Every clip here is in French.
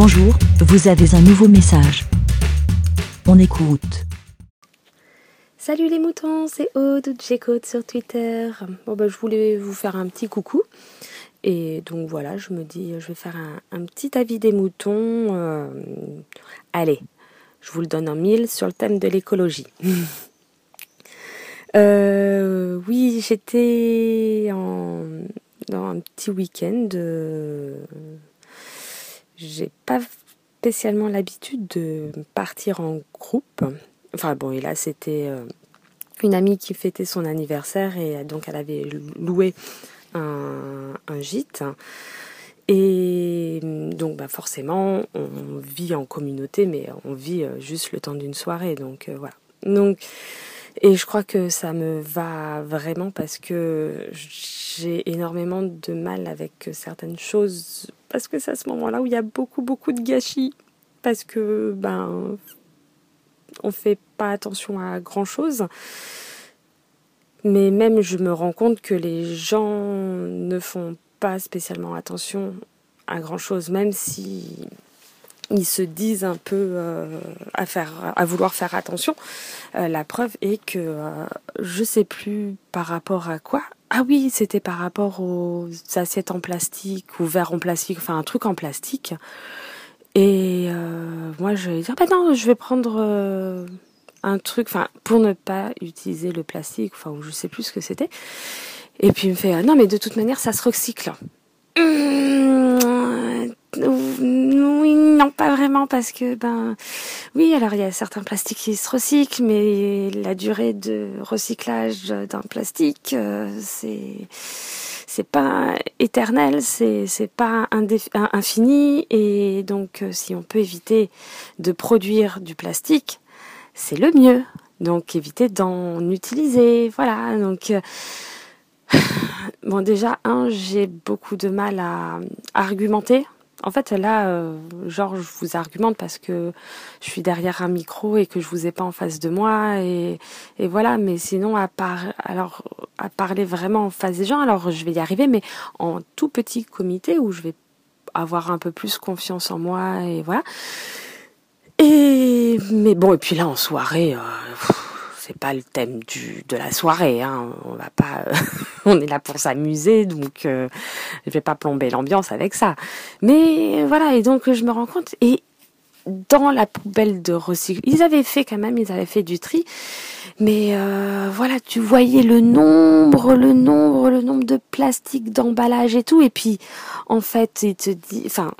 Bonjour, vous avez un nouveau message. On écoute. Salut les moutons, c'est Aude, j'écoute sur Twitter. Bon bah, je voulais vous faire un petit coucou. Et donc voilà, je me dis, je vais faire un, petit avis des moutons. Euh, allez, je vous le donne en mille sur le thème de l'écologie. Euh, oui, j'étais en, dans un petit week-end. Euh, j'ai pas spécialement l'habitude de partir en groupe. Enfin bon, et là c'était euh, une amie qui fêtait son anniversaire et donc elle avait loué un, gîte. Et donc bah forcément, on vit en communauté, mais on vit euh, juste le temps d'une soirée. Donc euh, voilà. Donc et je crois que ça me va vraiment parce que j'ai énormément de mal avec certaines choses parce que c'est à ce moment-là où il y a beaucoup beaucoup de gâchis parce que ben on fait pas attention à grand chose. Mais même je me rends compte que les gens ne font pas spécialement attention à grand chose, même si ils se disent un peu euh, à faire, à vouloir faire attention. Euh, la preuve est que euh, je sais plus par rapport à quoi. Ah oui, c'était par rapport aux assiettes en plastique ou verres en plastique, enfin un truc en plastique. Et moi, je vais dire, bah non, je vais prendre un truc, enfin pour ne pas utiliser le plastique, enfin je sais plus ce que c'était. Et puis il me fait, non mais de toute manière, ça se recycle. Mmh, oui, non, pas vraiment parce que ben oui, alors il y a certains plastiques qui se recyclent, mais la durée de recyclage d'un plastique, euh, c'est pas éternel, c'est c'est pas infini et donc euh, si on peut éviter de produire du plastique, c'est le mieux. Donc éviter d'en utiliser, voilà. Donc euh, Bon, déjà, un, j'ai beaucoup de mal à, argumenter. En fait, là, euh, genre, je vous argumente parce que je suis derrière un micro et que je vous ai pas en face de moi et, voilà. Mais sinon, à part, alors, à parler vraiment en face des gens, alors je vais y arriver, mais en tout petit comité où je vais avoir un peu plus confiance en moi et voilà. Et mais bon, et puis là en soirée. Euh, pas le thème du de la soirée. Hein. On va pas, on est là pour s'amuser, donc euh, je vais pas plomber l'ambiance avec ça. Mais voilà, et donc je me rends compte et dans la poubelle de recyclage, ils avaient fait quand même, ils avaient fait du tri. Mais euh, voilà, tu voyais le nombre, le nombre, le nombre de plastiques, d'emballage et tout. Et puis, en fait, il te dit, enfin,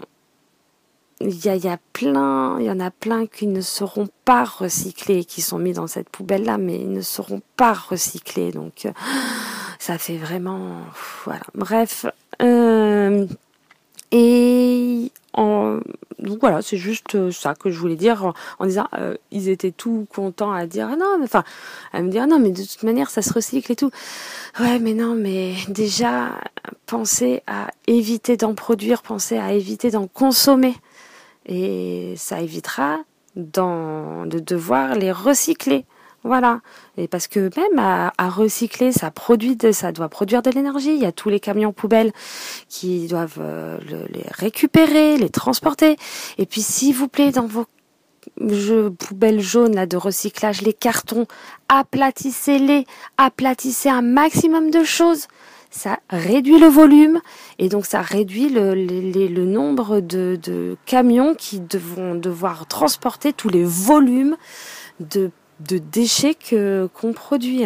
il y, plein, il y en a plein qui ne seront pas recyclés, qui sont mis dans cette poubelle-là, mais ils ne seront pas recyclés. Donc, ça fait vraiment, voilà. Bref, euh, et donc voilà, c'est juste euh, ça que je voulais dire en, disant, euh, ils étaient tout contents à dire, ah non, enfin, à me dire, ah non, mais de toute manière, ça se recycle et tout. Ouais, mais non, mais déjà, pensez à éviter d'en produire, pensez à éviter d'en consommer et ça évitera de devoir les recycler. Voilà. Et parce que même à, recycler, ça produit, ça doit produire de l'énergie. Il y a tous les camions poubelles qui doivent euh, les récupérer, les transporter. Et puis, s'il vous plaît, dans vos poubelles jaunes de recyclage, les cartons, aplatissez-les, aplatissez un maximum de choses ça réduit le volume et donc ça réduit le, nombre de, camions qui devront devoir transporter tous les volumes de, déchets qu'on produit.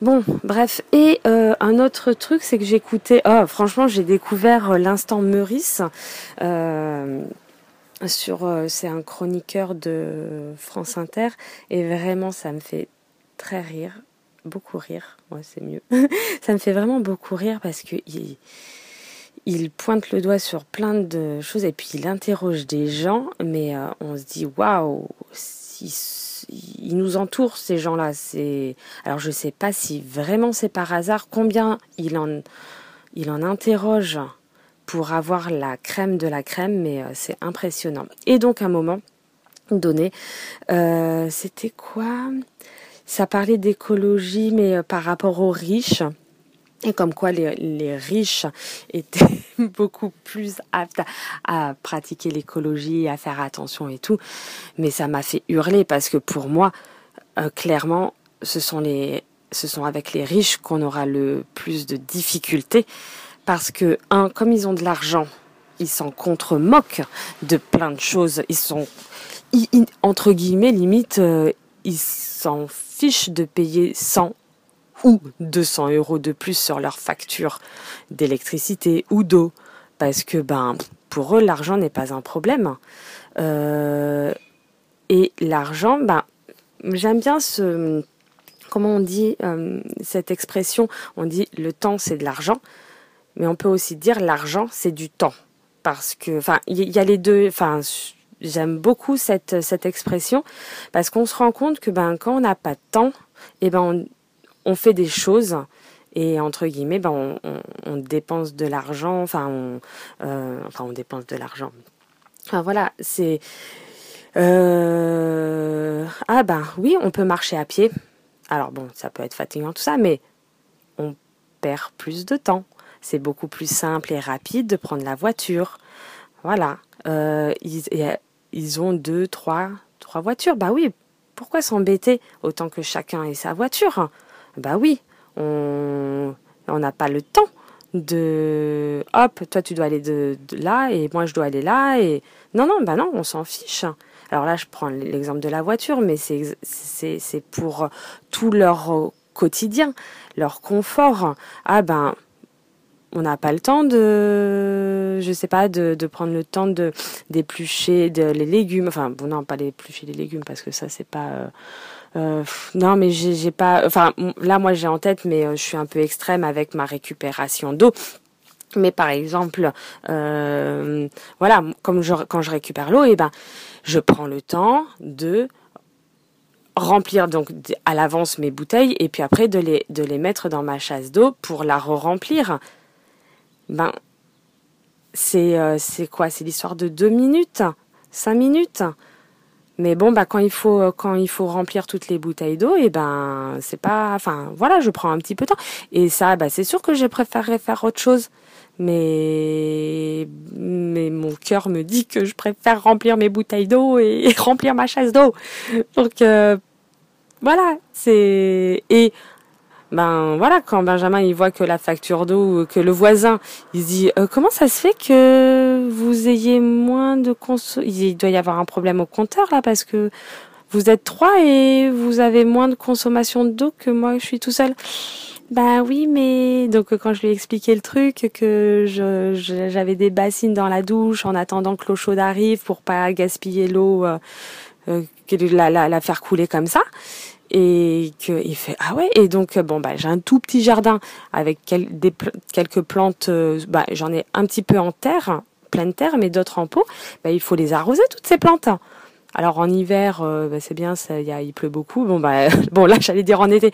Bon, bref. Et euh, un autre truc, c'est que j'écoutais. Oh, franchement, j'ai découvert euh, l'instant Meurice. Euh, sur, c'est un chroniqueur de France Inter et vraiment, ça me fait très rire beaucoup rire. Ouais, c'est mieux. ça me fait vraiment beaucoup rire parce que il, pointe le doigt sur plein de choses et puis il interroge des gens, mais euh, on se dit waouh, il nous entoure ces gens-là. C'est alors je sais pas si vraiment c'est par hasard combien il en il en interroge pour avoir la crème de la crème, mais euh, c'est impressionnant. Et donc un moment donné, euh, c'était quoi? Ça parlait d'écologie, mais euh, par rapport aux riches. et comme quoi les, riches étaient beaucoup plus aptes à, pratiquer l'écologie, à faire attention et tout. Mais ça m'a fait hurler parce que pour moi, euh, clairement, ce sont les, ce sont avec les riches qu'on aura le plus de difficultés parce que un, comme ils ont de l'argent, ils s'en contre-moquent de plein de choses. Ils sont entre guillemets limite, euh, ils s'en fichent de payer 100 ou 200 euros de plus sur leur facture d'électricité ou d'eau, parce que ben pour eux l'argent n'est pas un problème. Euh, et l'argent, ben j'aime bien ce comment on dit euh, cette expression. On dit le temps c'est de l'argent, mais on peut aussi dire l'argent c'est du temps, parce que enfin il y, a les deux. Enfin j'aime beaucoup cette cette expression parce qu'on se rend compte que ben quand on n'a pas de temps, et eh ben on, on fait des choses et entre guillemets, ben on, dépense de l'argent, enfin on, euh, enfin on dépense de l'argent. Enfin voilà, c'est euh, ah ben oui, on peut marcher à pied. Alors bon, ça peut être fatigant tout ça, mais on perd plus de temps. C'est beaucoup plus simple et rapide de prendre la voiture. Voilà, euh, ils ont deux, trois, trois voitures. Bah oui, pourquoi s'embêter autant que chacun ait sa voiture? Bah oui, on n'a pas le temps de hop, toi tu dois aller de, là et moi je dois aller là et non non bah non, on s'en fiche. Alors là, je prends l'exemple de la voiture, mais c'est c'est pour tout leur quotidien, leur confort. Ah ben on n'a pas le temps de, je sais pas, de, de prendre le temps de d'éplucher les légumes. Enfin, bon, non, pas d'éplucher les légumes parce que ça, c'est pas. Euh, euh, non, mais j'ai pas. Enfin, là, moi, j'ai en tête, mais euh, je suis un peu extrême avec ma récupération d'eau. Mais par exemple, euh, voilà, comme je, quand je récupère l'eau, et eh ben, je prends le temps de remplir donc à l'avance mes bouteilles et puis après de les de les mettre dans ma chasse d'eau pour la re-remplir. Ben, c'est c'est quoi? C'est l'histoire de deux minutes, cinq minutes. Mais bon, bah quand il faut euh, quand il faut remplir toutes les bouteilles d'eau, et eh ben c'est pas, enfin voilà, je prends un petit peu de temps. Et ça, bah c'est sûr que je préférerais faire autre chose. Mais mais mon cœur me dit que je préfère remplir mes bouteilles d'eau et, remplir ma chasse d'eau. Donc euh, voilà, c'est et ben voilà, quand Benjamin il voit que la facture d'eau, que le voisin, il dit euh, comment ça se fait que vous ayez moins de conso il doit y avoir un problème au compteur là parce que vous êtes trois et vous avez moins de consommation d'eau que moi je suis tout seul. Bah oui, mais donc quand je lui ai expliqué le truc, que j'avais des bassines dans la douche en attendant que l'eau chaude arrive pour pas gaspiller l'eau, euh, euh la, la, la faire couler comme ça et que il fait ah ouais et donc bon bah j'ai un tout petit jardin avec des, quelques plantes euh, bah j'en ai un petit peu en terre pleine terre mais d'autres en pot. Bah il faut les arroser toutes ces plantes. Alors en hiver euh, bah, c'est bien ça il pleut beaucoup. Bon bah bon là j'allais dire en été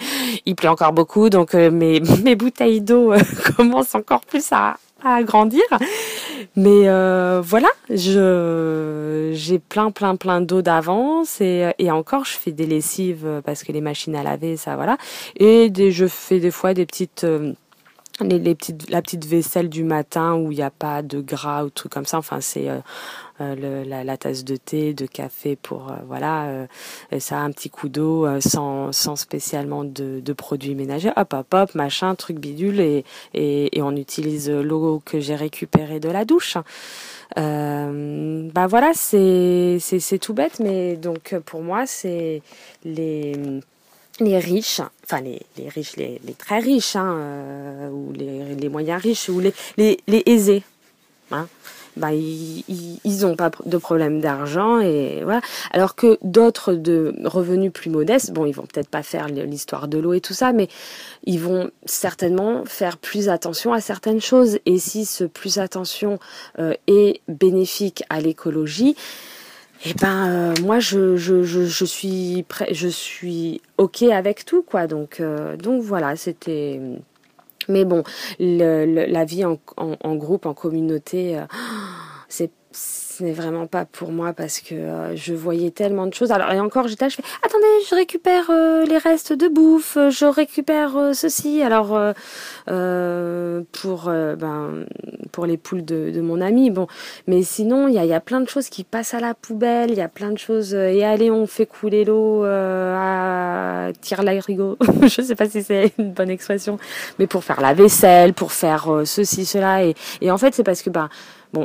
il pleut encore beaucoup. Donc euh, mes mes bouteilles d'eau commencent encore plus à à grandir. Mais euh, voilà, je j'ai plein plein plein d'eau d'avance et, et encore je fais des lessives parce que les machines à laver ça voilà. Et des, je fais des fois des petites euh, les, les, petites, la petite vaisselle du matin où il n'y a pas de gras ou trucs comme ça. Enfin, c'est euh, euh la, la, tasse de thé, de café pour euh, voilà. Euh, ça un petit coup d'eau sans, sans spécialement de, de, produits ménagers. Hop, hop, hop, machin, truc bidule et, et, et on utilise l'eau que j'ai récupérée de la douche. Euh, bah voilà, c'est c'est tout bête, mais donc pour moi c'est les les riches, enfin les, riches, les, très riches, hein, euh, ou les, moyens riches, ou les, aisés, hein, bah, ils, ils, ont pas de problème d'argent. Alors que d'autres de revenus plus modestes, bon, ils vont peut-être pas faire l'histoire de l'eau et tout ça, mais ils vont certainement faire plus attention à certaines choses. Et si ce plus attention euh, est bénéfique à l'écologie, eh ben euh, moi je, je, je, suis prêt, je suis ok avec tout quoi. Donc euh, donc voilà c'était mais bon le, la vie en, groupe en communauté euh, c'est ce n'est vraiment pas pour moi parce que euh, je voyais tellement de choses. Alors et encore j'étais là, je fais attendez, je récupère euh, les restes de bouffe, je récupère euh, ceci. Alors pour ben pour les poules de, mon ami, bon, mais sinon il y a, y a plein de choses qui passent à la poubelle, il y a plein de choses et allez on fait couler l'eau à tire l'agrigo. je sais pas si c'est une bonne expression, mais pour faire la vaisselle, pour faire ceci cela et, et en fait c'est parce que ben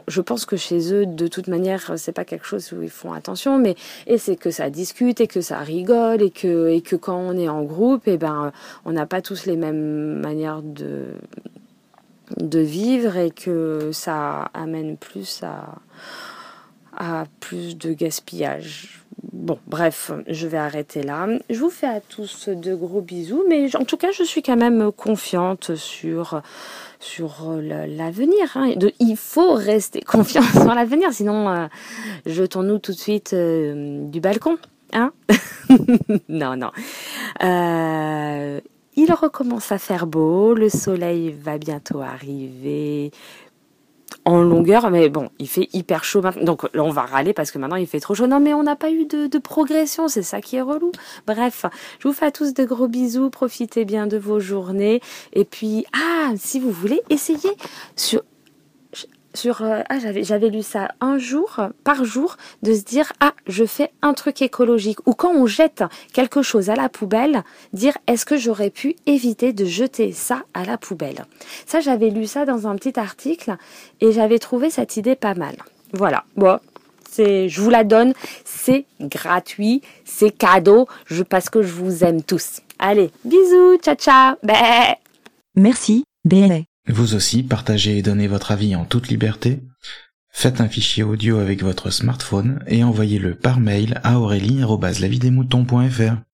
Je pense que chez eux, de toute manière, c'est pas quelque chose où ils font attention, mais et c'est que ça discute et que ça rigole et que et que quand on est en groupe, et eh ben on n'a pas tous les mêmes manières de de vivre et que ça amène plus à à plus de gaspillage. Bon, bref, je vais arrêter là. Je vous fais à tous de gros bisous, mais en tout cas, je suis quand même confiante sur sur euh, l'avenir. Hein. Il faut rester confiant sur l'avenir, sinon euh, jetons-nous tout de suite euh, du balcon. Hein non, non. il recommence à faire beau, le soleil va bientôt arriver longueur, mais bon, il fait hyper chaud maintenant. Donc là, on va râler parce que maintenant il fait trop chaud. Non, mais on n'a pas eu de, de progression, c'est ça qui est relou. Bref, je vous fais à tous de gros bisous, profitez bien de vos journées. Et puis, ah, si vous voulez, essayez sur sur euh, ah j'avais lu ça un jour par jour de se dire ah je fais un truc écologique. Ou quand on jette quelque chose à la poubelle dire est-ce que j'aurais pu éviter de jeter ça à la poubelle? Ça j'avais lu ça dans un petit article et j'avais trouvé cette idée pas mal. Voilà. Bon c'est je vous la donne. C'est gratuit c'est cadeau je parce que je vous aime tous. Allez bisous ciao ciao bah. merci bé vous aussi, partagez et donnez votre avis en toute liberté. Faites un fichier audio avec votre smartphone et envoyez-le par mail à aurélie.lavidemouton.fr.